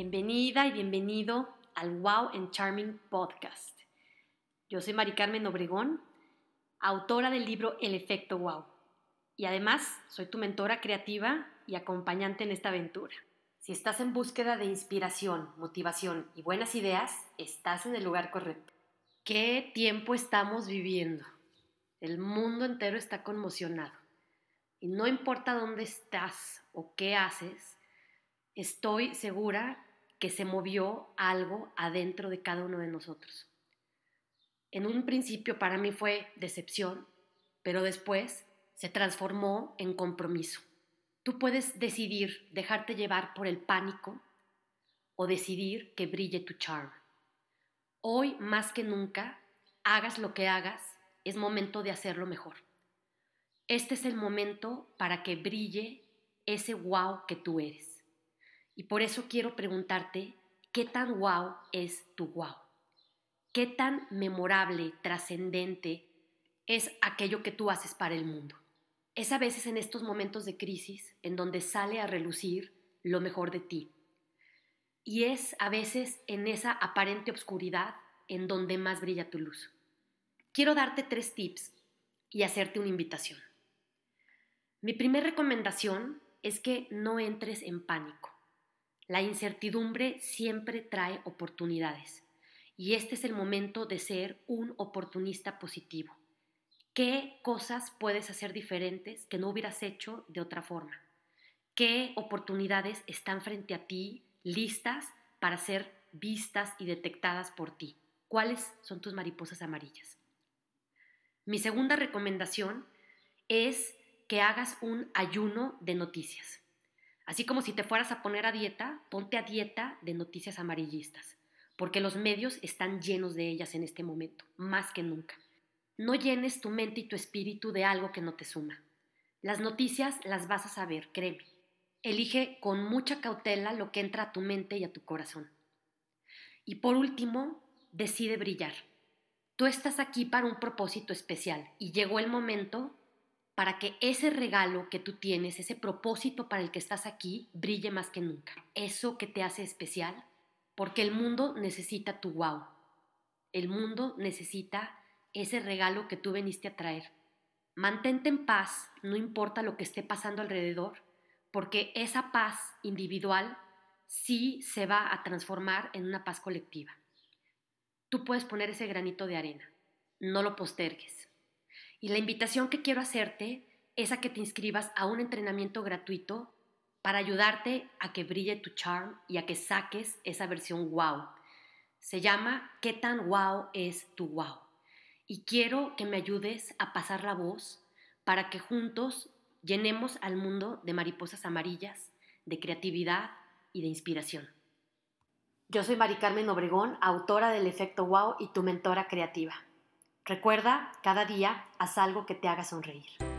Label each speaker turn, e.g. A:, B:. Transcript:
A: bienvenida y bienvenido al Wow and Charming Podcast. Yo soy Mari Carmen Obregón, autora del libro El efecto Wow. Y además soy tu mentora creativa y acompañante en esta aventura. Si estás en búsqueda de inspiración, motivación y buenas ideas, estás en el lugar correcto. ¿Qué tiempo estamos viviendo? El mundo entero está conmocionado. Y no importa dónde estás o qué haces, estoy segura que se movió algo adentro de cada uno de nosotros. En un principio para mí fue decepción, pero después se transformó en compromiso. Tú puedes decidir dejarte llevar por el pánico o decidir que brille tu charm. Hoy más que nunca, hagas lo que hagas, es momento de hacerlo mejor. Este es el momento para que brille ese wow que tú eres. Y por eso quiero preguntarte, ¿qué tan wow es tu wow? ¿Qué tan memorable, trascendente es aquello que tú haces para el mundo? Es a veces en estos momentos de crisis en donde sale a relucir lo mejor de ti. Y es a veces en esa aparente obscuridad en donde más brilla tu luz. Quiero darte tres tips y hacerte una invitación. Mi primera recomendación es que no entres en pánico. La incertidumbre siempre trae oportunidades y este es el momento de ser un oportunista positivo. ¿Qué cosas puedes hacer diferentes que no hubieras hecho de otra forma? ¿Qué oportunidades están frente a ti listas para ser vistas y detectadas por ti? ¿Cuáles son tus mariposas amarillas? Mi segunda recomendación es que hagas un ayuno de noticias. Así como si te fueras a poner a dieta, ponte a dieta de noticias amarillistas, porque los medios están llenos de ellas en este momento, más que nunca. No llenes tu mente y tu espíritu de algo que no te suma. Las noticias las vas a saber, créeme. Elige con mucha cautela lo que entra a tu mente y a tu corazón. Y por último, decide brillar. Tú estás aquí para un propósito especial y llegó el momento para que ese regalo que tú tienes, ese propósito para el que estás aquí, brille más que nunca. Eso que te hace especial, porque el mundo necesita tu wow. El mundo necesita ese regalo que tú viniste a traer. Mantente en paz, no importa lo que esté pasando alrededor, porque esa paz individual sí se va a transformar en una paz colectiva. Tú puedes poner ese granito de arena, no lo postergues. Y la invitación que quiero hacerte es a que te inscribas a un entrenamiento gratuito para ayudarte a que brille tu charm y a que saques esa versión wow. Se llama ¿Qué tan wow es tu wow? Y quiero que me ayudes a pasar la voz para que juntos llenemos al mundo de mariposas amarillas, de creatividad y de inspiración. Yo soy Mari Carmen Obregón, autora del Efecto Wow y tu mentora creativa. Recuerda, cada día haz algo que te haga sonreír.